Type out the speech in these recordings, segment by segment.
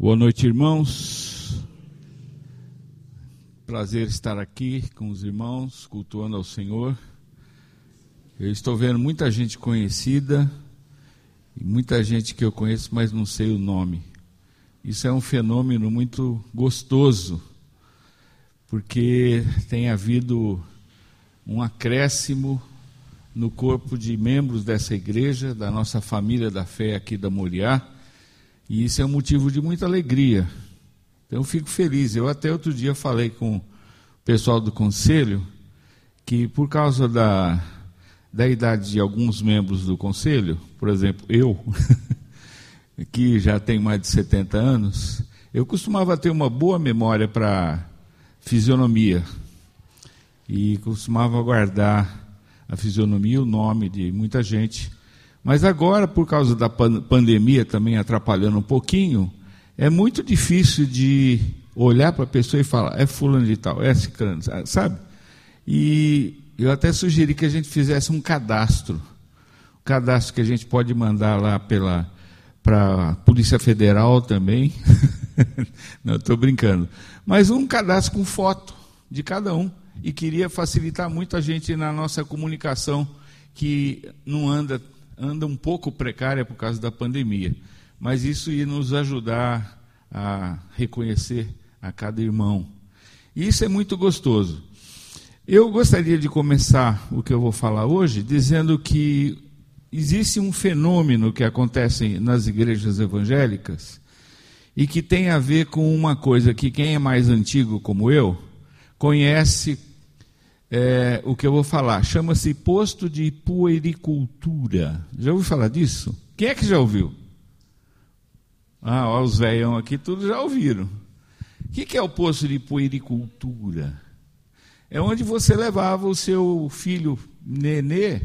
Boa noite, irmãos. Prazer estar aqui com os irmãos, cultuando ao Senhor. Eu estou vendo muita gente conhecida e muita gente que eu conheço, mas não sei o nome. Isso é um fenômeno muito gostoso, porque tem havido um acréscimo no corpo de membros dessa igreja, da nossa família da fé aqui da Moriá e isso é um motivo de muita alegria. Então eu fico feliz. Eu até outro dia falei com o pessoal do conselho que por causa da, da idade de alguns membros do conselho, por exemplo, eu, que já tenho mais de 70 anos, eu costumava ter uma boa memória para fisionomia e costumava guardar a fisionomia e o nome de muita gente mas agora, por causa da pandemia também atrapalhando um pouquinho, é muito difícil de olhar para a pessoa e falar, é fulano de tal, é ciclano, sabe? E eu até sugeri que a gente fizesse um cadastro. Um cadastro que a gente pode mandar lá pela para a Polícia Federal também. Não, estou brincando. Mas um cadastro com foto de cada um. E queria facilitar muito a gente na nossa comunicação, que não anda anda um pouco precária por causa da pandemia, mas isso ia nos ajudar a reconhecer a cada irmão. E isso é muito gostoso. Eu gostaria de começar o que eu vou falar hoje dizendo que existe um fenômeno que acontece nas igrejas evangélicas e que tem a ver com uma coisa que quem é mais antigo como eu conhece é, o que eu vou falar. Chama-se posto de puericultura. Já ouviu falar disso? Quem é que já ouviu? Ah, ó, os velhão aqui, todos já ouviram. O que, que é o posto de puericultura? É onde você levava o seu filho nenê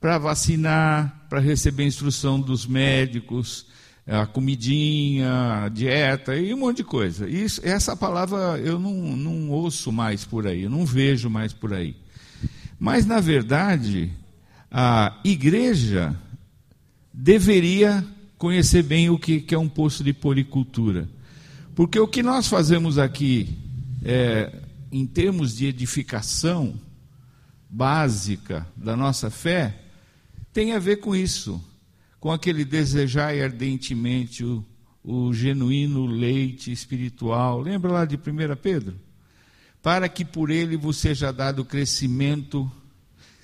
para vacinar, para receber instrução dos médicos, a comidinha, a dieta e um monte de coisa. Isso, essa palavra eu não, não ouço mais por aí, eu não vejo mais por aí. Mas, na verdade, a igreja deveria conhecer bem o que, que é um posto de policultura. Porque o que nós fazemos aqui, é, em termos de edificação básica da nossa fé, tem a ver com isso com aquele desejar ardentemente o, o genuíno leite espiritual. Lembra lá de 1 Pedro? Para que por ele vos seja dado crescimento,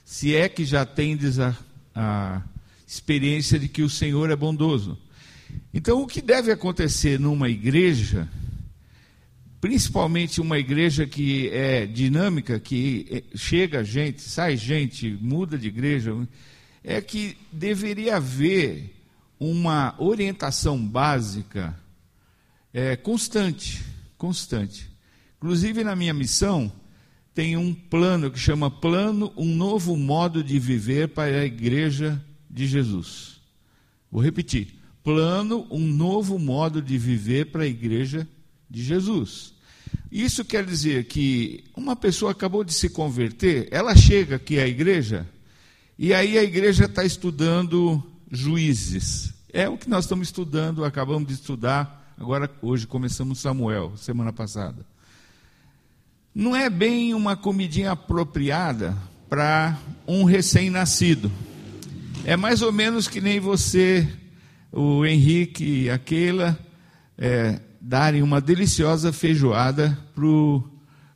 se é que já tendes a, a experiência de que o Senhor é bondoso. Então, o que deve acontecer numa igreja, principalmente uma igreja que é dinâmica, que é, chega gente, sai gente, muda de igreja, é que deveria haver uma orientação básica é, constante, constante. Inclusive na minha missão tem um plano que chama plano um novo modo de viver para a igreja de Jesus. Vou repetir, plano um novo modo de viver para a igreja de Jesus. Isso quer dizer que uma pessoa acabou de se converter, ela chega aqui à igreja e aí a igreja está estudando juízes. É o que nós estamos estudando, acabamos de estudar, agora hoje começamos Samuel, semana passada. Não é bem uma comidinha apropriada para um recém-nascido. É mais ou menos que nem você, o Henrique e a Keila, é, darem uma deliciosa feijoada para o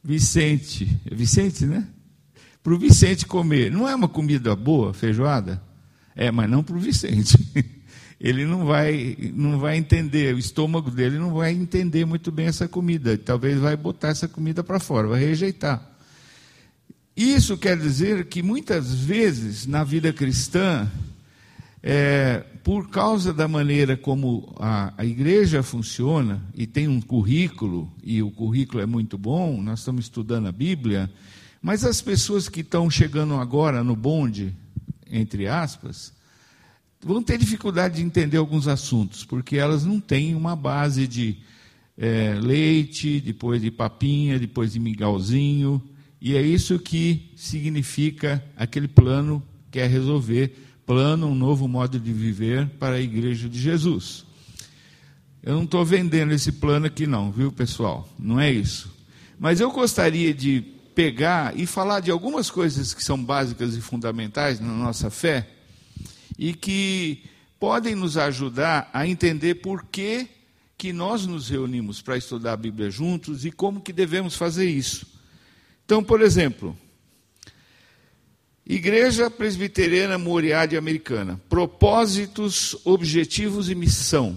Vicente. É Vicente, né? Para o Vicente comer. Não é uma comida boa, feijoada? É, mas não para o Vicente. Ele não vai, não vai entender, o estômago dele não vai entender muito bem essa comida. Talvez vai botar essa comida para fora, vai rejeitar. Isso quer dizer que muitas vezes na vida cristã, é, por causa da maneira como a, a, igreja funciona, e tem um currículo, e o currículo é muito bom, nós estamos estudando a Bíblia, mas as pessoas que estão chegando agora no bonde, entre aspas, vão ter dificuldade de entender alguns assuntos, porque elas não têm uma base de é, leite, depois de papinha, depois de migalzinho, e é isso que significa aquele plano que é resolver plano, um novo modo de viver para a igreja de Jesus. Eu não estou vendendo esse plano aqui, não, viu, pessoal? Não é isso. Mas eu gostaria de pegar e falar de algumas coisas que são básicas e fundamentais na nossa fé e que podem nos ajudar a entender por que, que nós nos reunimos para estudar a Bíblia juntos e como que devemos fazer isso. Então, por exemplo, Igreja Presbiteriana Moriade Americana, propósitos, objetivos e missão.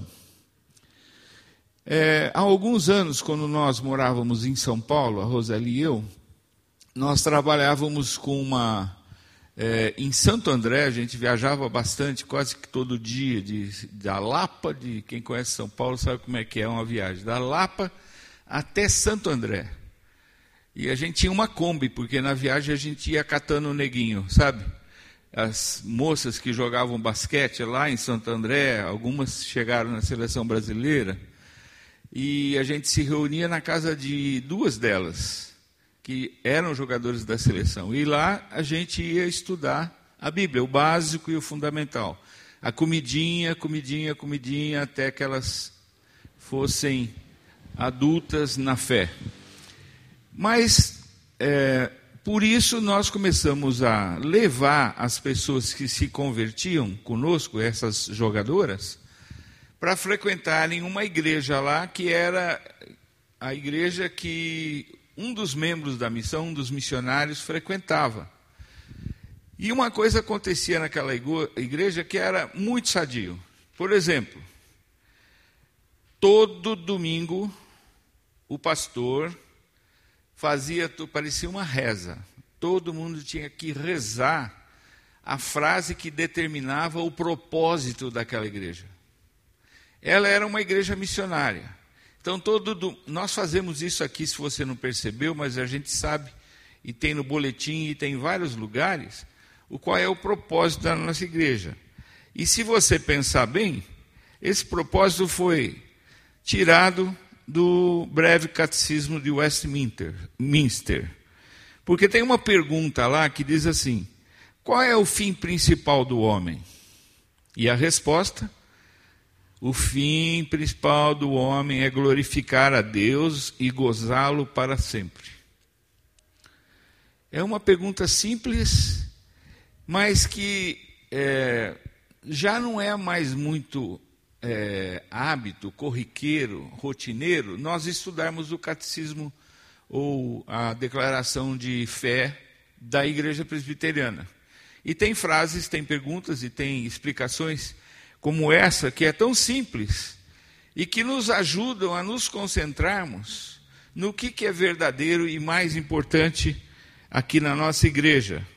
É, há alguns anos, quando nós morávamos em São Paulo, a Roseli e eu, nós trabalhávamos com uma. É, em Santo André, a gente viajava bastante, quase que todo dia, de, da Lapa, de quem conhece São Paulo sabe como é que é uma viagem, da Lapa até Santo André. E a gente tinha uma Kombi, porque na viagem a gente ia catando o neguinho, sabe? As moças que jogavam basquete lá em Santo André, algumas chegaram na seleção brasileira e a gente se reunia na casa de duas delas, que eram jogadores da seleção. E lá a gente ia estudar a Bíblia, o básico e o fundamental. A comidinha, comidinha, comidinha, até que elas fossem adultas na fé. Mas, é, por isso, nós começamos a levar as pessoas que se convertiam conosco, essas jogadoras, para frequentarem uma igreja lá que era a igreja que um dos membros da missão, um dos missionários, frequentava. E uma coisa acontecia naquela igreja que era muito sadio. Por exemplo, todo domingo o pastor fazia, parecia uma reza. Todo mundo tinha que rezar a frase que determinava o propósito daquela igreja ela era uma igreja missionária. Então, todo do, nós fazemos isso aqui, se você não percebeu, mas a gente sabe, e tem no boletim e tem em vários lugares, o qual é o propósito da nossa igreja. E se você pensar bem, esse propósito foi tirado do breve catecismo de Westminster. Minster, porque tem uma pergunta lá que diz assim: qual é o fim principal do homem? E a resposta o fim principal do homem é glorificar a Deus e gozá-lo para sempre. É uma pergunta simples, mas que é, já não é mais muito é, hábito, corriqueiro, rotineiro, nós estudarmos o catecismo ou a declaração de fé da Igreja Presbiteriana. E tem frases, tem perguntas e tem explicações como essa, que é tão simples e que nos ajudam a nos concentrarmos no que, que é verdadeiro e mais importante aqui na nossa igreja.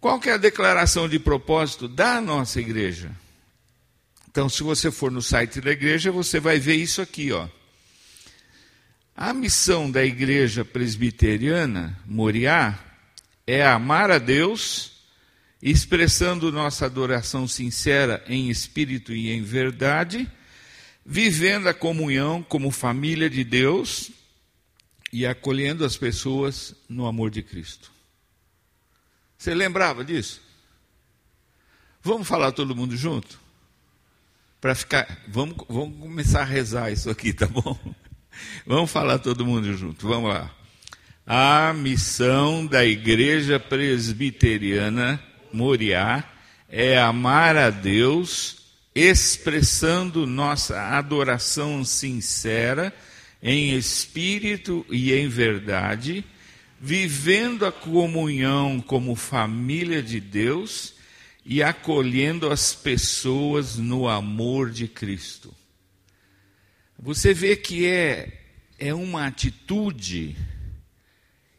Qual que é a declaração de propósito da nossa igreja? Então, se você for no site da igreja, você vai ver isso aqui, ó. A missão da igreja presbiteriana, Moriá, é amar a Deus expressando nossa adoração sincera em espírito e em verdade, vivendo a comunhão como família de Deus e acolhendo as pessoas no amor de Cristo. Você lembrava disso? Vamos falar todo mundo junto? Para ficar, vamos, vamos começar a rezar isso aqui, tá bom? Vamos falar todo mundo junto. Vamos lá. A missão da Igreja Presbiteriana Moriá é amar a Deus, expressando nossa adoração sincera em espírito e em verdade, vivendo a comunhão como família de Deus e acolhendo as pessoas no amor de Cristo. Você vê que é, é uma atitude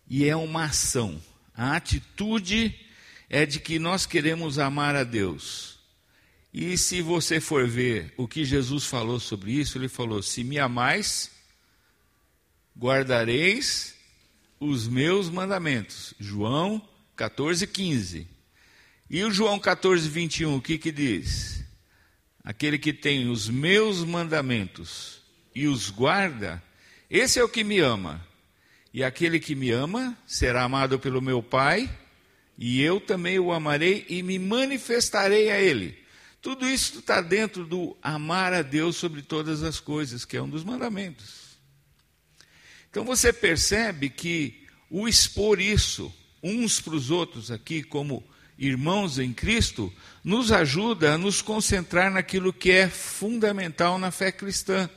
e é uma ação. A atitude é de que nós queremos amar a Deus. E se você for ver o que Jesus falou sobre isso, ele falou: Se me amais, guardareis os meus mandamentos. João 14, 15. E o João 14, 21, o que, que diz? Aquele que tem os meus mandamentos e os guarda, esse é o que me ama. E aquele que me ama será amado pelo meu Pai e eu também o amarei e me manifestarei a ele. Tudo isso está dentro do amar a Deus sobre todas as coisas, que é um dos mandamentos. Então você percebe que o expor isso uns para os outros aqui, como irmãos em Cristo, nos ajuda a nos concentrar naquilo que é fundamental na fé cristã.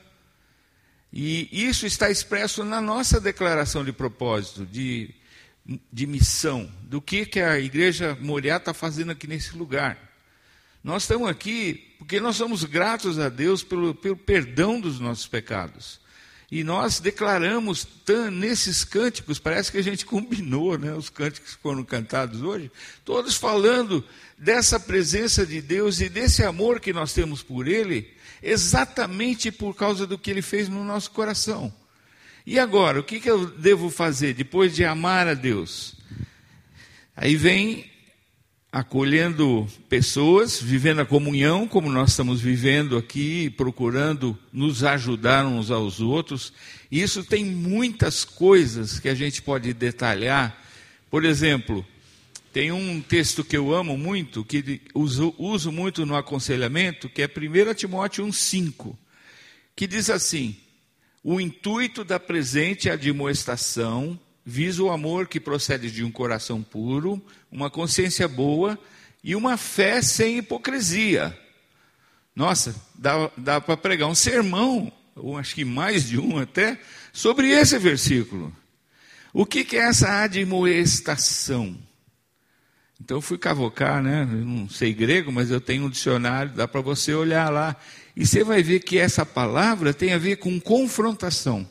E isso está expresso na nossa declaração de propósito, de, de missão, do que, que a igreja Moriá está fazendo aqui nesse lugar. Nós estamos aqui porque nós somos gratos a Deus pelo, pelo perdão dos nossos pecados. E nós declaramos nesses cânticos, parece que a gente combinou, né, os cânticos que foram cantados hoje, todos falando dessa presença de Deus e desse amor que nós temos por Ele, exatamente por causa do que Ele fez no nosso coração. E agora, o que, que eu devo fazer depois de amar a Deus? Aí vem acolhendo pessoas, vivendo a comunhão, como nós estamos vivendo aqui, procurando nos ajudar uns aos outros. Isso tem muitas coisas que a gente pode detalhar. Por exemplo, tem um texto que eu amo muito, que uso, uso muito no aconselhamento, que é 1 Timóteo 1,5, que diz assim: O intuito da presente admoestação visa o amor que procede de um coração puro, uma consciência boa e uma fé sem hipocrisia. Nossa, dá, dá para pregar um sermão, ou acho que mais de um até, sobre esse versículo. O que, que é essa admoestação? Então eu fui cavocar, né? Eu não sei grego, mas eu tenho um dicionário, dá para você olhar lá. E você vai ver que essa palavra tem a ver com confrontação.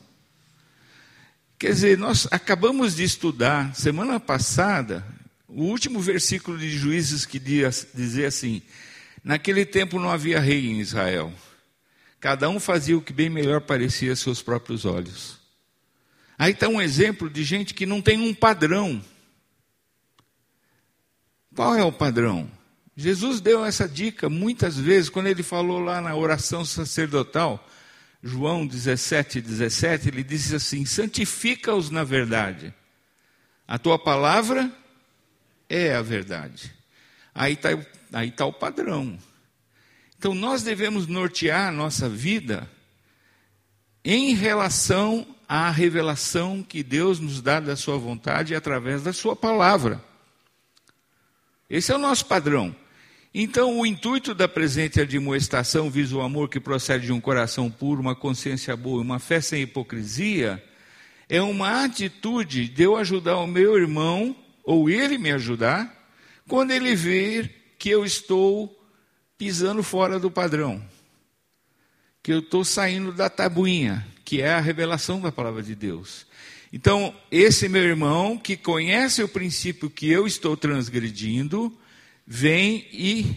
Quer dizer, nós acabamos de estudar, semana passada, o último versículo de Juízes que dizia assim: Naquele tempo não havia rei em Israel. Cada um fazia o que bem melhor parecia a seus próprios olhos. Aí está um exemplo de gente que não tem um padrão. Qual é o padrão? Jesus deu essa dica muitas vezes quando ele falou lá na oração sacerdotal. João 17, 17, ele diz assim: santifica-os na verdade. A tua palavra é a verdade. Aí está aí tá o padrão. Então nós devemos nortear a nossa vida em relação à revelação que Deus nos dá da Sua vontade através da Sua palavra. Esse é o nosso padrão. Então, o intuito da presente admoestação visa o amor que procede de um coração puro, uma consciência boa, uma fé sem hipocrisia, é uma atitude de eu ajudar o meu irmão, ou ele me ajudar, quando ele ver que eu estou pisando fora do padrão, que eu estou saindo da tabuinha, que é a revelação da palavra de Deus. Então, esse meu irmão, que conhece o princípio que eu estou transgredindo, vem e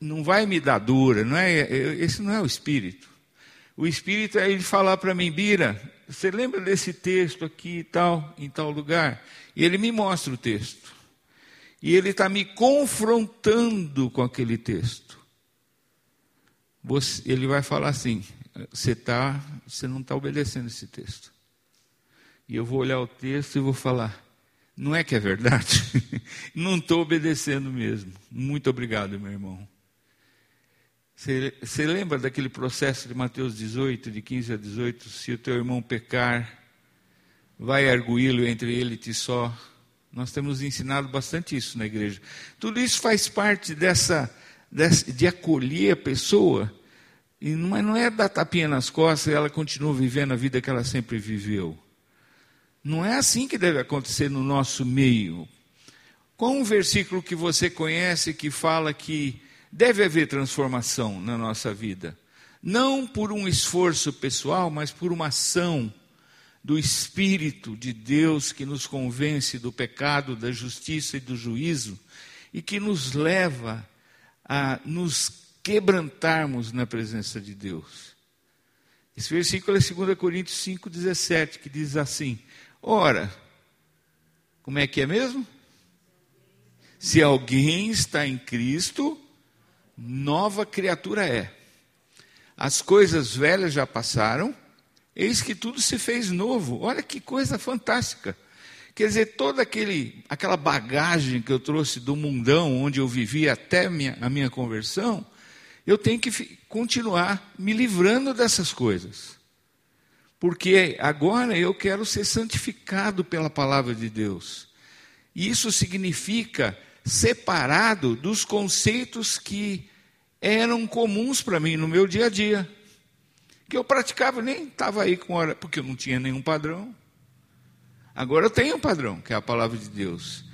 não vai me dar dura, não é? Esse não é o espírito. O espírito é ele falar para mim, Bira, você lembra desse texto aqui e tal, em tal lugar? E ele me mostra o texto. E ele está me confrontando com aquele texto. Você, ele vai falar assim: você tá, você não está obedecendo esse texto. E eu vou olhar o texto e vou falar: não é que é verdade? Não estou obedecendo mesmo. Muito obrigado, meu irmão. Você, lembra daquele processo de Mateus 18, de 15 a 18? Se o teu irmão pecar, vai arguí-lo entre ele e ti só. Nós temos ensinado bastante isso na igreja. Tudo isso faz parte dessa, dessa de acolher a pessoa. E não é, não é dar tapinha nas costas e ela continua vivendo a vida que ela sempre viveu. Não é assim que deve acontecer no nosso meio. Qual um versículo que você conhece que fala que deve haver transformação na nossa vida? Não por um esforço pessoal, mas por uma ação do Espírito de Deus que nos convence do pecado, da justiça e do juízo e que nos leva a nos quebrantarmos na presença de Deus. Esse versículo é 2 Coríntios 5,17, que diz assim: Ora, como é que é mesmo? Se alguém está em Cristo, nova criatura é. As coisas velhas já passaram, eis que tudo se fez novo. Olha que coisa fantástica. Quer dizer, toda aquele, aquela bagagem que eu trouxe do mundão onde eu vivi até minha, a minha conversão, eu tenho que continuar me livrando dessas coisas. Porque agora eu quero ser santificado pela palavra de Deus. E isso significa separado dos conceitos que eram comuns para mim no meu dia a dia. Que eu praticava, nem estava aí com hora, porque eu não tinha nenhum padrão. Agora eu tenho um padrão, que é a palavra de Deus.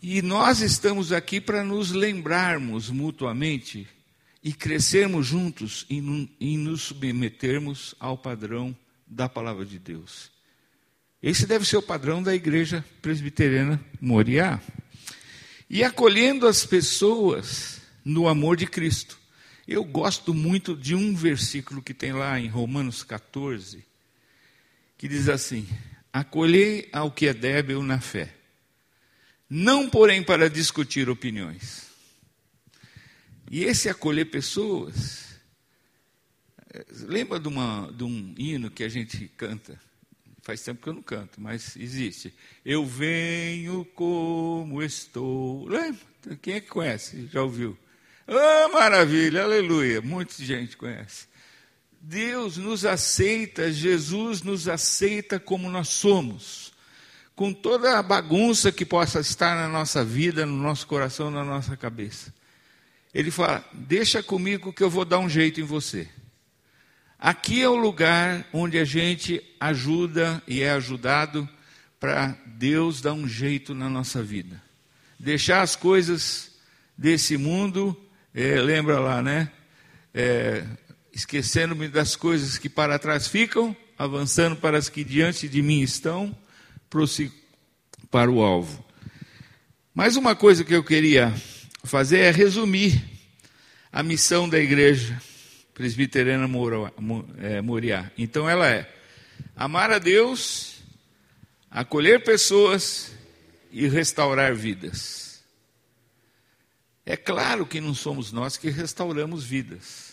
E nós estamos aqui para nos lembrarmos mutuamente e crescermos juntos e, e nos submetermos ao padrão da palavra de Deus. Esse deve ser o padrão da igreja presbiteriana Moriá. E acolhendo as pessoas no amor de Cristo. Eu gosto muito de um versículo que tem lá em Romanos 14, que diz assim: Acolhei ao que é débil na fé, não porém para discutir opiniões e esse acolher pessoas. Lembra de, uma, de um hino que a gente canta? Faz tempo que eu não canto, mas existe. Eu venho como estou. Lembra? Quem é que conhece? Já ouviu? Ah, maravilha, aleluia. Muita gente conhece. Deus nos aceita, Jesus nos aceita como nós somos, com toda a bagunça que possa estar na nossa vida, no nosso coração, na nossa cabeça. Ele fala: Deixa comigo que eu vou dar um jeito em você. Aqui é o lugar onde a gente ajuda e é ajudado para Deus dar um jeito na nossa vida. Deixar as coisas desse mundo, é, lembra lá, né? É, Esquecendo-me das coisas que para trás ficam, avançando para as que diante de mim estão, para o alvo. Mais uma coisa que eu queria fazer é resumir a missão da igreja presbiteriana é, Moriá. Então ela é amar a Deus, acolher pessoas e restaurar vidas. É claro que não somos nós que restauramos vidas,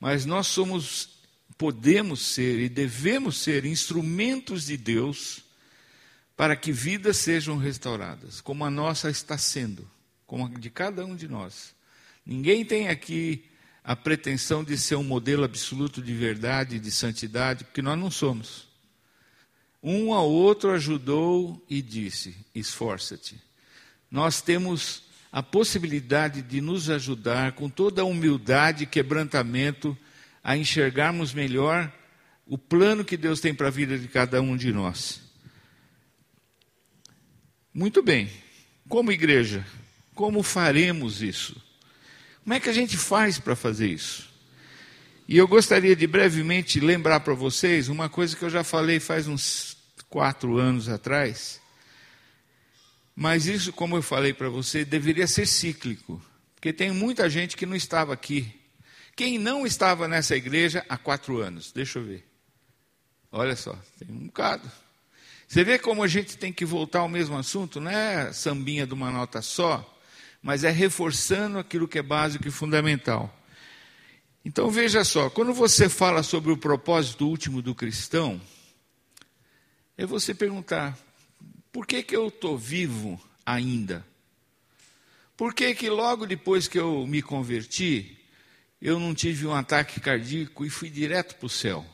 mas nós somos, podemos ser e devemos ser instrumentos de Deus para que vidas sejam restauradas, como a nossa está sendo como a de cada um de nós. Ninguém tem aqui a pretensão de ser um modelo absoluto de verdade, de santidade, porque nós não somos. Um ao outro ajudou e disse: esforça-te. Nós temos a possibilidade de nos ajudar com toda a humildade e quebrantamento a enxergarmos melhor o plano que Deus tem para a vida de cada um de nós. Muito bem, como igreja, como faremos isso? Como é que a gente faz para fazer isso? E eu gostaria de brevemente lembrar para vocês uma coisa que eu já falei faz uns quatro anos atrás. Mas isso, como eu falei para você, deveria ser cíclico. Porque tem muita gente que não estava aqui. Quem não estava nessa igreja há quatro anos? Deixa eu ver. Olha só, tem um bocado. Você vê como a gente tem que voltar ao mesmo assunto, não é sambinha de uma nota só mas é reforçando aquilo que é básico e fundamental. Então veja só, quando você fala sobre o propósito último do cristão, é você perguntar: por que, que eu estou vivo ainda? Por que, que logo depois que eu me converti, eu não tive um ataque cardíaco e fui direto para o céu?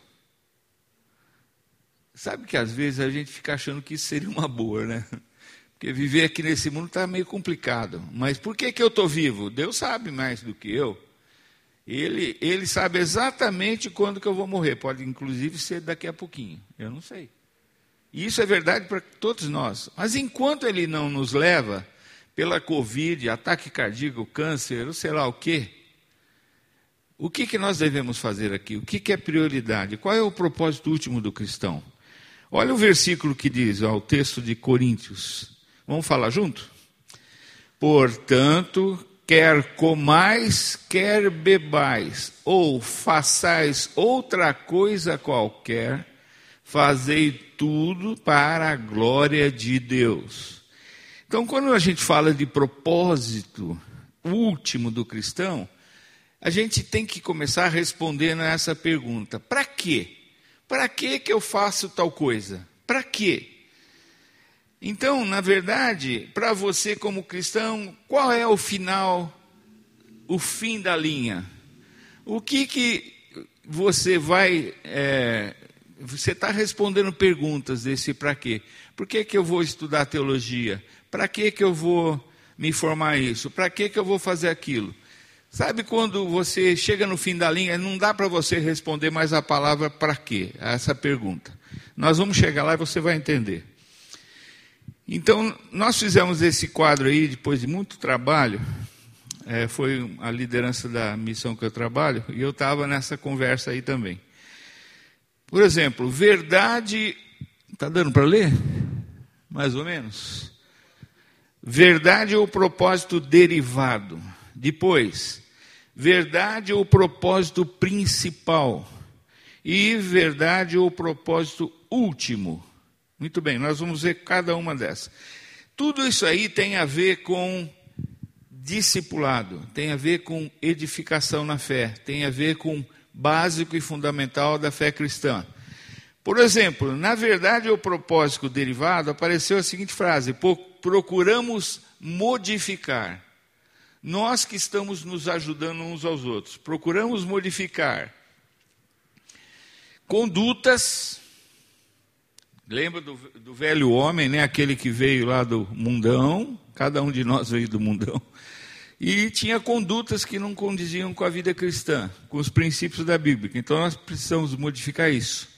Sabe que às vezes a gente fica achando que isso seria uma boa, né? Porque viver aqui nesse mundo está meio complicado. Mas por que, que eu estou vivo? Deus sabe mais do que eu. Ele, ele sabe exatamente quando que eu vou morrer. Pode inclusive ser daqui a pouquinho. Eu não sei. E isso é verdade para todos nós. Mas enquanto ele não nos leva pela Covid, ataque cardíaco, câncer, ou sei lá o quê, o que, que nós devemos fazer aqui? O que, que é prioridade? Qual é o propósito último do cristão? Olha o versículo que diz, ó, o texto de Coríntios Vamos falar junto? Portanto, quer comais, quer bebais, ou façais outra coisa qualquer, fazei tudo para a glória de Deus. Então, quando a gente fala de propósito último do cristão, a gente tem que começar respondendo a essa pergunta: para quê? Para que que eu faço tal coisa? Para quê? Então, na verdade, para você como cristão, qual é o final o fim da linha. O que que você vai. É, você está respondendo perguntas desse para quê? Por que, que eu vou estudar teologia? Para que, que eu vou me formar isso? Para que, que eu vou fazer aquilo? Sabe quando você chega no fim da linha, não dá para você responder mais a palavra para quê? A essa pergunta. Nós vamos chegar lá e você vai entender. Então, nós fizemos esse quadro aí, depois de muito trabalho, é, foi a liderança da missão que eu trabalho, e eu estava nessa conversa aí também. Por exemplo, verdade. Está dando para ler? Mais ou menos. Verdade ou propósito derivado. Depois, verdade ou propósito principal. E verdade ou propósito último. Muito bem, nós vamos ver cada uma dessas. Tudo isso aí tem a ver com discipulado, tem a ver com edificação na fé, tem a ver com básico e fundamental da fé cristã. Por exemplo, na verdade o propósito derivado apareceu a seguinte frase: procuramos modificar. Nós que estamos nos ajudando uns aos outros, procuramos modificar condutas Lembra do, do, velho homem, né? aquele que veio lá do mundão, cada um de nós veio do mundão, e tinha condutas que não condiziam com a vida cristã, com os princípios da Bíblia. Então nós precisamos modificar isso.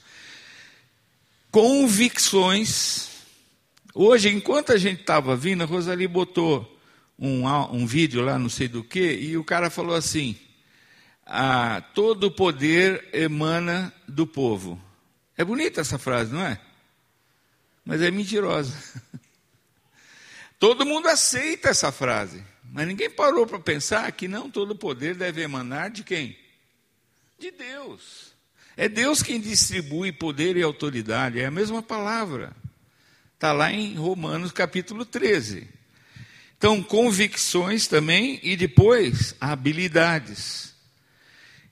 Convicções. Hoje, enquanto a gente estava vindo, a Rosalie botou um, um vídeo lá, não sei do que, e o cara falou assim: ah, todo poder emana do povo. É bonita essa frase, não é? Mas é mentirosa. Todo mundo aceita essa frase, mas ninguém parou para pensar que não todo poder deve emanar de quem? De Deus. É Deus quem distribui poder e autoridade, é a mesma palavra. Está lá em Romanos capítulo 13. Então, convicções também e depois habilidades.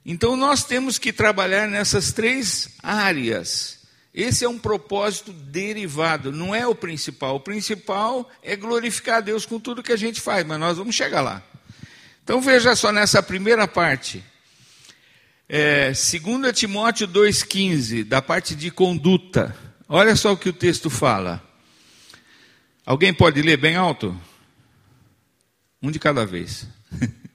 Então, nós temos que trabalhar nessas três áreas esse é um propósito derivado, não é o principal. O principal é glorificar a Deus com tudo que a gente faz, mas nós vamos chegar lá. Então veja só nessa primeira parte. É, 2 Timóteo 2,15, da parte de conduta. Olha só o que o texto fala. Alguém pode ler bem alto? Um de cada vez.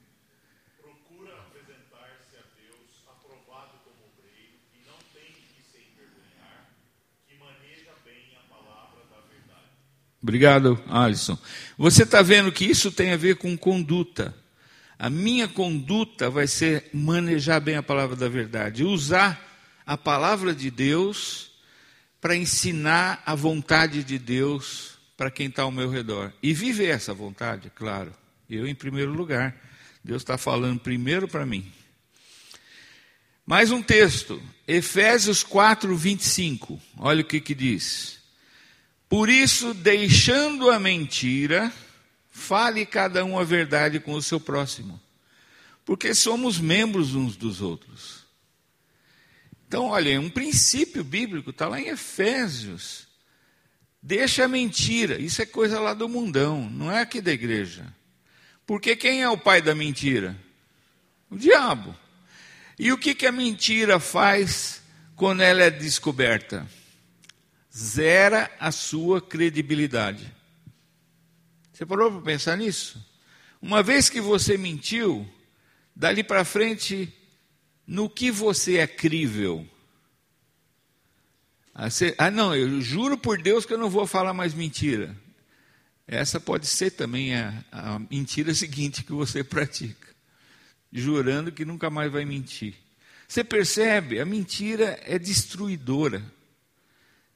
Obrigado, Alisson. Você está vendo que isso tem a ver com conduta. A minha conduta vai ser manejar bem a palavra da verdade, usar a palavra de Deus para ensinar a vontade de Deus para quem está ao meu redor. E viver essa vontade, claro. Eu, em primeiro lugar. Deus está falando primeiro para mim. Mais um texto, Efésios 4, 25. Olha o que, que diz. Por isso, deixando a mentira, fale cada um a verdade com o seu próximo, porque somos membros uns dos outros. Então, olha, um princípio bíblico está lá em Efésios. Deixa a mentira, isso é coisa lá do mundão, não é aqui da igreja. Porque quem é o pai da mentira? O diabo. E o que, que a mentira faz quando ela é descoberta? Zera a sua credibilidade. Você parou para pensar nisso? Uma vez que você mentiu, dali para frente, no que você é crível? Ah, ah, não, eu juro por Deus que eu não vou falar mais mentira. Essa pode ser também a, a mentira seguinte que você pratica, jurando que nunca mais vai mentir. Você percebe? A mentira é destruidora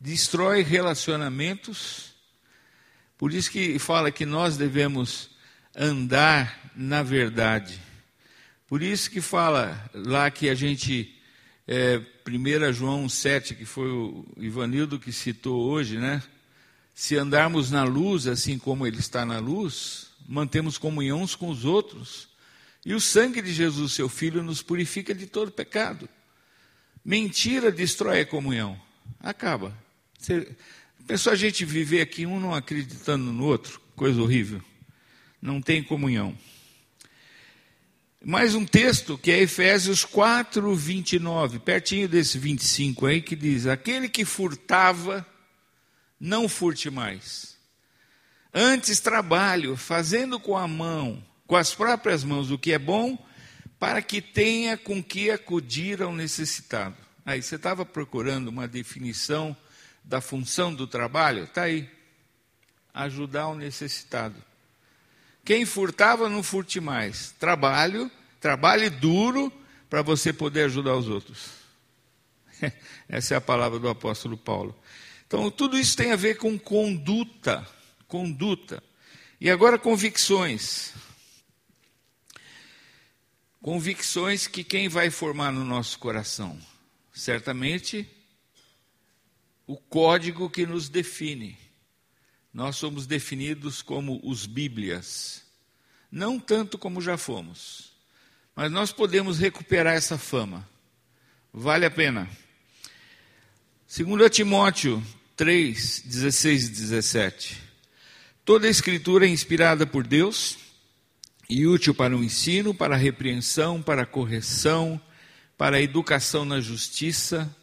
destrói relacionamentos. Por isso que fala que nós devemos andar na verdade. Por isso que fala lá que a gente, é, 1 João 7, que foi o Ivanildo que citou hoje, né? Se andarmos na luz, assim como Ele está na luz, mantemos comunhão uns com os outros. E o sangue de Jesus, seu Filho, nos purifica de todo pecado. Mentira destrói a comunhão. Acaba. Você, pensou a gente viver aqui um não acreditando no outro? Coisa horrível. Não tem comunhão. Mais um texto que é Efésios 4, 29, pertinho desse 25 aí, que diz: Aquele que furtava, não furte mais. Antes trabalho, fazendo com a mão, com as próprias mãos, o que é bom, para que tenha com que acudir ao necessitado. Aí você estava procurando uma definição da função do trabalho? Está aí. Ajudar o necessitado. Quem furtava, não furte mais. Trabalho, trabalhe duro para você poder ajudar os outros. Essa é a palavra do apóstolo Paulo. Então, tudo isso tem a ver com conduta. Conduta. E agora, convicções. Convicções que quem vai formar no nosso coração? Certamente o código que nos define. Nós somos definidos como os Bíblias. Não tanto como já fomos, mas nós podemos recuperar essa fama. Vale a pena. Segundo Timóteo 3, 16 e 17. Toda a escritura é inspirada por Deus e útil para o ensino, para a repreensão, para a correção, para a educação na justiça.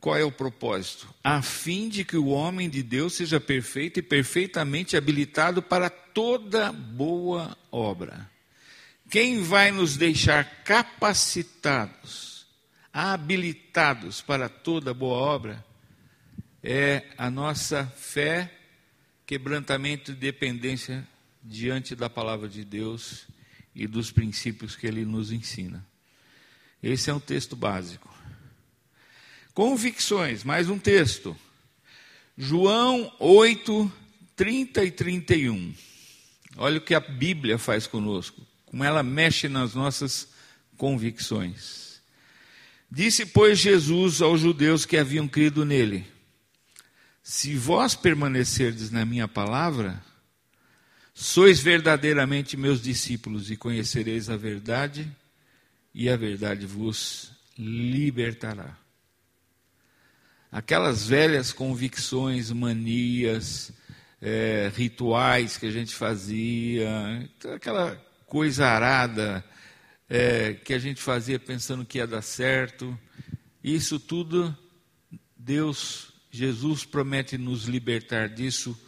Qual é o propósito? A fim de que o homem de Deus seja perfeito e perfeitamente habilitado para toda boa obra. Quem vai nos deixar capacitados, habilitados para toda boa obra, é a nossa fé, quebrantamento e dependência diante da palavra de Deus e dos princípios que ele nos ensina. Esse é um texto básico. Convicções, mais um texto. João 8, 30 e 31. Olha o que a Bíblia faz conosco, como ela mexe nas nossas convicções. Disse, pois, Jesus aos judeus que haviam crido nele: Se vós permanecerdes na minha palavra, Sois verdadeiramente meus discípulos e conhecereis a verdade, e a verdade vos libertará. Aquelas velhas convicções, manias, é, rituais que a gente fazia, aquela coisa arada é, que a gente fazia pensando que ia dar certo, isso tudo, Deus, Jesus promete nos libertar disso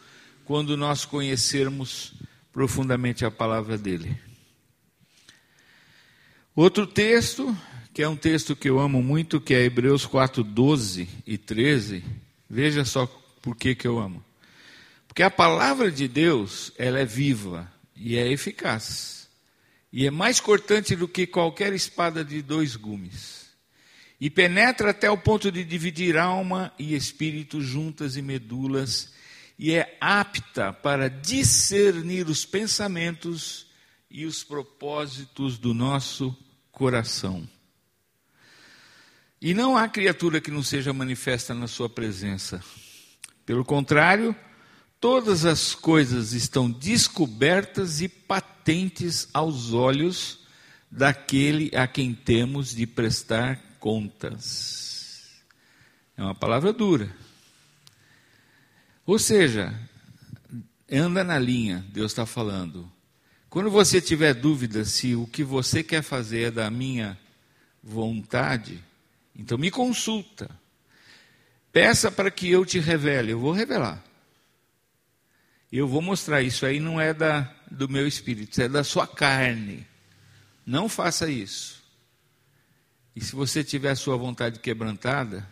quando nós conhecermos profundamente a palavra dele. Outro texto, que é um texto que eu amo muito, que é Hebreus 4, 12 e 13. Veja só por que, que eu amo. Porque a palavra de Deus, ela é viva e é eficaz. E é mais cortante do que qualquer espada de dois gumes. E penetra até o ponto de dividir alma e espírito juntas e medulas e é apta para discernir os pensamentos e os propósitos do nosso coração. E não há criatura que não seja manifesta na sua presença. Pelo contrário, todas as coisas estão descobertas e patentes aos olhos daquele a quem temos de prestar contas. É uma palavra dura. Ou seja, anda na linha, Deus está falando. Quando você tiver dúvida se o que você quer fazer é da minha vontade, então me consulta. Peça para que eu te revele, eu vou revelar. Eu vou mostrar isso aí não é da, do meu espírito, isso é da sua carne. Não faça isso. E se você tiver a sua vontade quebrantada,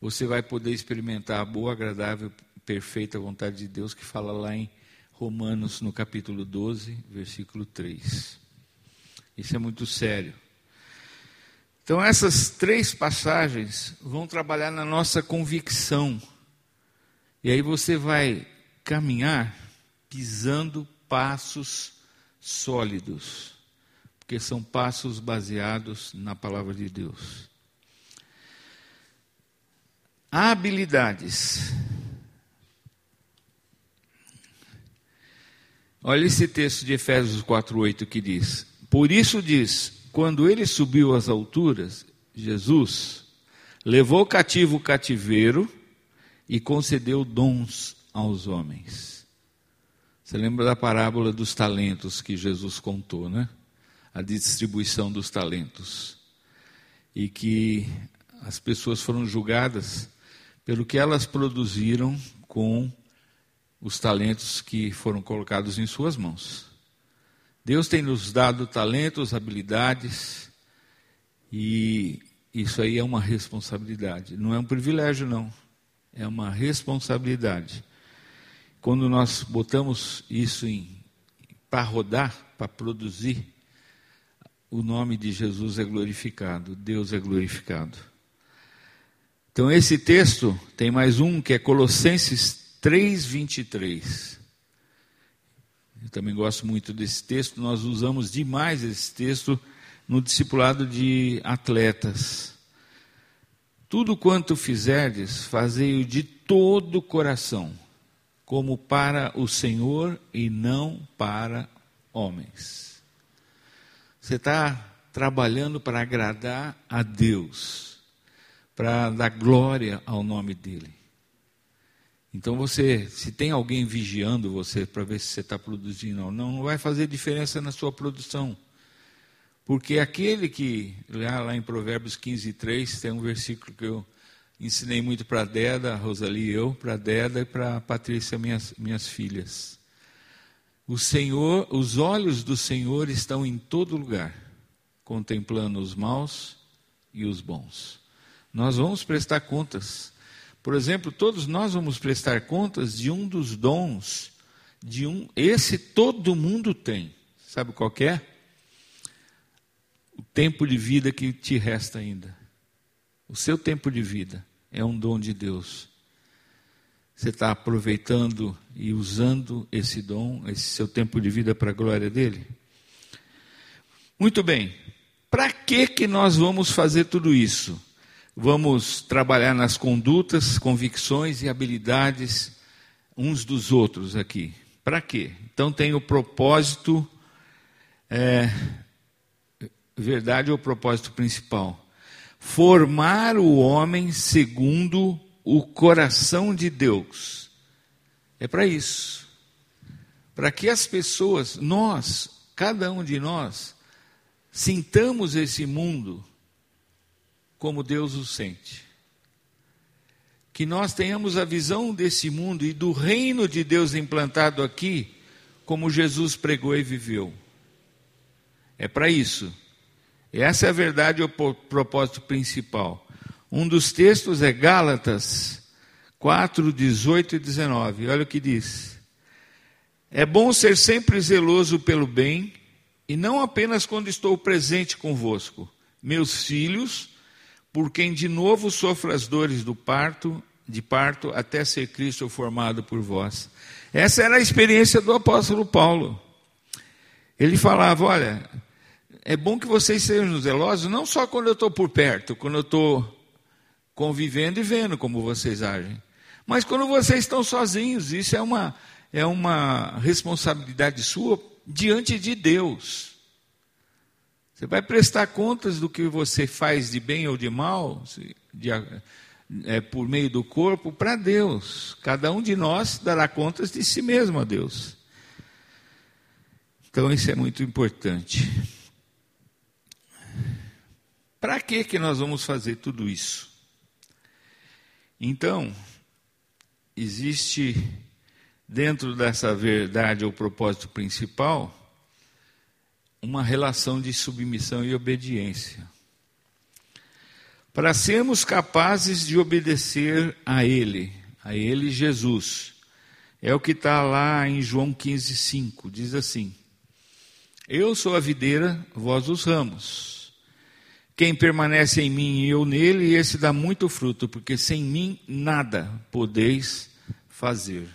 você vai poder experimentar a boa, agradável perfeita vontade de Deus que fala lá em Romanos, no capítulo 12, versículo 3. Isso é muito sério. Então, essas três passagens vão trabalhar na nossa convicção. E aí você vai caminhar pisando passos sólidos, porque são passos baseados na palavra de Deus. Habilidades. Olha esse texto de Efésios 4:8 que diz: Por isso diz: quando ele subiu às alturas, Jesus levou cativo o cativeiro e concedeu dons aos homens. Você lembra da parábola dos talentos que Jesus contou, né? a distribuição dos talentos. E que as pessoas foram julgadas pelo que elas produziram com os talentos que foram colocados em suas mãos. Deus tem nos dado talentos, habilidades, e isso aí é uma responsabilidade. Não é um privilégio, não. É uma responsabilidade. Quando nós botamos isso para rodar, para produzir, o nome de Jesus é glorificado, Deus é glorificado. Então, esse texto tem mais um que é Colossenses 3,23. Eu também gosto muito desse texto, nós usamos demais esse texto no discipulado de atletas. Tudo quanto fizerdes, fazei-o de todo o coração, como para o Senhor e não para homens. Você está trabalhando para agradar a Deus, para dar glória ao nome dEle. Então você, se tem alguém vigiando você para ver se você está produzindo ou não, não vai fazer diferença na sua produção. Porque aquele que, lá, lá em Provérbios 15, 3, tem um versículo que eu ensinei muito para a Deda, a Rosalie e eu, para a Deda e para a Patrícia, minhas, minhas filhas. O Senhor, os olhos do Senhor estão em todo lugar, contemplando os maus e os bons. Nós vamos prestar contas. Por exemplo, todos nós vamos prestar contas de um dos dons, de um, esse todo mundo tem. Sabe qual é? o tempo de vida que te resta ainda. O seu tempo de vida é um dom de Deus. Você está aproveitando e usando esse dom, esse seu tempo de vida para a glória dele? Muito bem. Para que que nós vamos fazer tudo isso? Vamos trabalhar nas condutas, convicções e habilidades uns dos outros aqui. Para quê? Então tem o propósito é, verdade é o propósito principal. Formar o homem segundo o coração de Deus. É para isso. Para que as pessoas, nós, cada um de nós, sintamos esse mundo como Deus o sente. Que nós tenhamos a visão desse mundo e do reino de Deus implantado aqui, como Jesus pregou e viveu. É para isso essa é a verdade e o propósito principal. Um dos textos é Gálatas 4, 18 e 19. Olha o que diz. É bom ser sempre zeloso pelo bem, e não apenas quando estou presente convosco, meus filhos, por quem de novo sofro as dores do parto, de parto, até ser Cristo formado por vós. Essa era a experiência do apóstolo Paulo. Ele falava: olha, é bom que vocês sejam zelosos, não só quando eu estou por perto, quando eu estou convivendo e vendo como vocês agem, mas quando vocês estão sozinhos, isso é uma, é uma responsabilidade sua diante de Deus. Você vai prestar contas do que você faz de bem ou de mal, de, é, por meio do corpo, para Deus. Cada um de nós dará contas de si mesmo a Deus. Então, isso é muito importante. Para que que nós vamos fazer tudo isso? Então, existe dentro dessa verdade ou propósito principal uma relação de submissão e obediência. Para sermos capazes de obedecer a Ele, a Ele Jesus. É o que está lá em João 15, 5. Diz assim: Eu sou a videira, vós os ramos. Quem permanece em mim e eu nele, esse dá muito fruto, porque sem mim nada podeis fazer.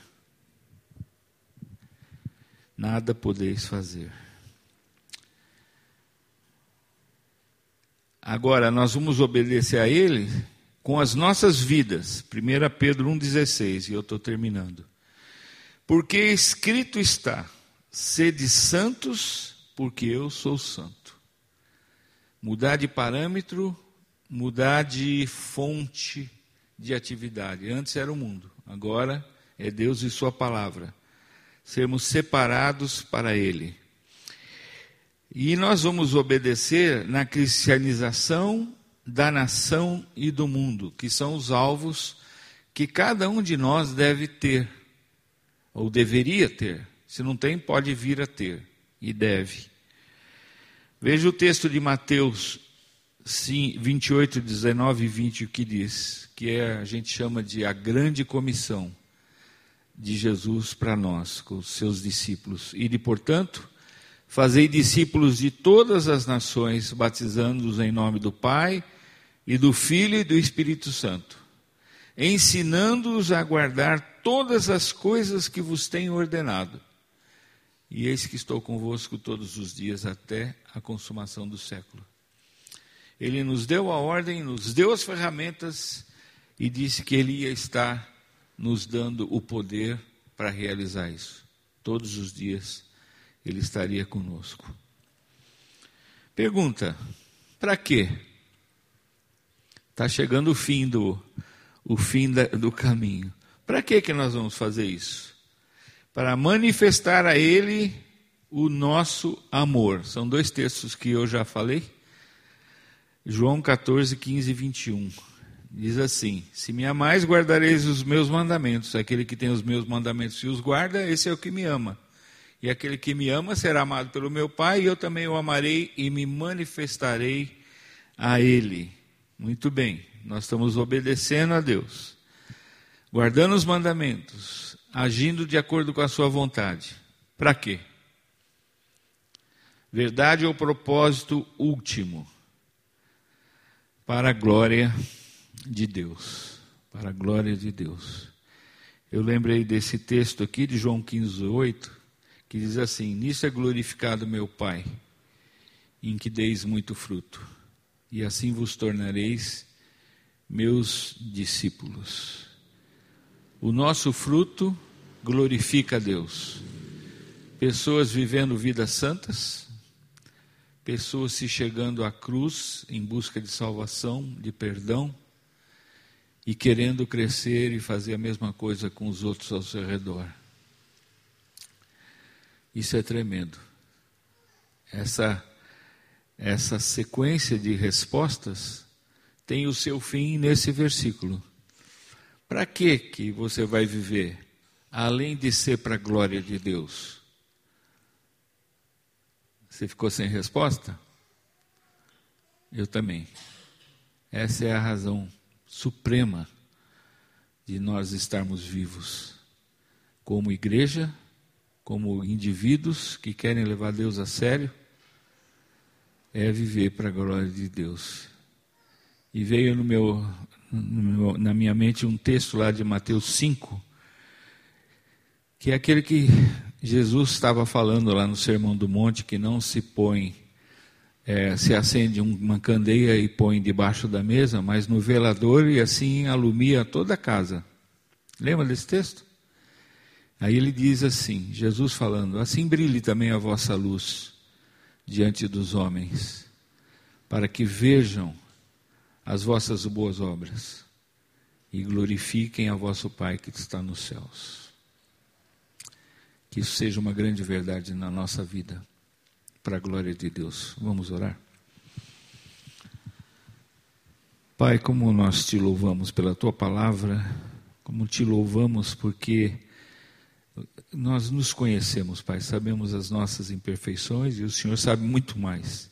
Nada podeis fazer. Agora, nós vamos obedecer a Ele com as nossas vidas. 1 Pedro 1,16, e eu estou terminando. Porque escrito está: sede santos, porque eu sou santo. Mudar de parâmetro, mudar de fonte de atividade. Antes era o mundo, agora é Deus e Sua palavra. Sermos separados para Ele. E nós vamos obedecer na cristianização da nação e do mundo, que são os alvos que cada um de nós deve ter, ou deveria ter. Se não tem, pode vir a ter, e deve. Veja o texto de Mateus 28, 19 e 20, o que diz, que é, a gente chama de a grande comissão de Jesus para nós, com os seus discípulos. E de, portanto, fazei discípulos de todas as nações, batizando-os em nome do Pai e do Filho e do Espírito Santo, ensinando-os a guardar todas as coisas que vos tenho ordenado. E eis que estou convosco todos os dias até a consumação do século. Ele nos deu a ordem, nos deu as ferramentas e disse que ele ia estar nos dando o poder para realizar isso. Todos os dias ele estaria conosco. Pergunta: para quê? Está chegando o fim do, o fim da, do caminho. Para que que nós vamos fazer isso? Para manifestar a Ele o nosso amor. São dois textos que eu já falei. João 14, 15 e 21. Diz assim: Se me amais, guardareis os meus mandamentos. Aquele que tem os meus mandamentos e os guarda, esse é o que me ama. E aquele que me ama será amado pelo meu Pai, e eu também o amarei e me manifestarei a Ele. Muito bem, nós estamos obedecendo a Deus, guardando os mandamentos, agindo de acordo com a Sua vontade. Para quê? Verdade ou propósito último? Para a glória de de Deus, para a glória de Deus. Eu lembrei desse texto aqui de João 15, 8, que diz assim: Nisso é glorificado meu Pai, em que deis muito fruto, e assim vos tornareis meus discípulos. O nosso fruto glorifica a Deus. Pessoas vivendo vidas santas, pessoas se chegando à cruz em busca de salvação, de perdão e querendo crescer e fazer a mesma coisa com os outros ao seu redor. Isso é tremendo. Essa, essa sequência de respostas tem o seu fim nesse versículo. Para que que você vai viver além de ser para a glória de Deus? Você ficou sem resposta? Eu também. Essa é a razão suprema de nós estarmos vivos, como igreja, como indivíduos que querem levar Deus a sério, é viver para a glória de Deus. E veio no meu, no meu, na minha mente um texto lá de Mateus 5, que é aquele que Jesus estava falando lá no Sermão do Monte, que não se põe é, se acende uma candeia e põe debaixo da mesa, mas no velador e assim alumia toda a casa. Lembra desse texto? Aí ele diz assim, Jesus falando: Assim brilhe também a vossa luz diante dos homens, para que vejam as vossas boas obras e glorifiquem a vosso Pai que está nos céus. Que isso seja uma grande verdade na nossa vida para a glória de Deus. Vamos orar? Pai, como nós te louvamos pela tua palavra, como te louvamos porque nós nos conhecemos, Pai, sabemos as nossas imperfeições e o Senhor sabe muito mais.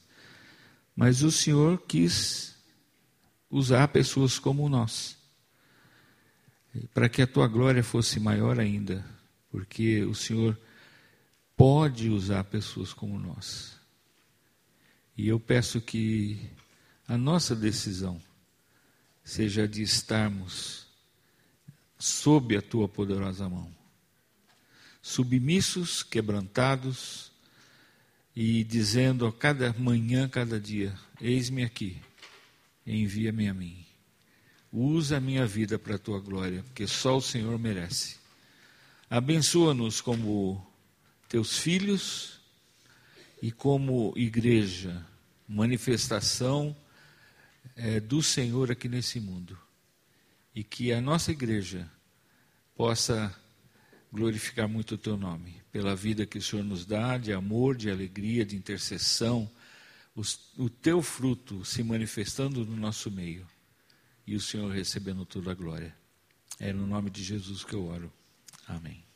Mas o Senhor quis usar pessoas como nós, para que a tua glória fosse maior ainda, porque o Senhor pode usar pessoas como nós. E eu peço que a nossa decisão seja de estarmos sob a tua poderosa mão, submissos, quebrantados e dizendo a cada manhã, cada dia: Eis-me aqui, envia-me a mim. Usa a minha vida para a tua glória, porque só o Senhor merece. Abençoa-nos como teus filhos e como igreja, manifestação é, do Senhor aqui nesse mundo. E que a nossa igreja possa glorificar muito o teu nome, pela vida que o Senhor nos dá, de amor, de alegria, de intercessão, os, o teu fruto se manifestando no nosso meio e o Senhor recebendo toda a glória. É no nome de Jesus que eu oro. Amém.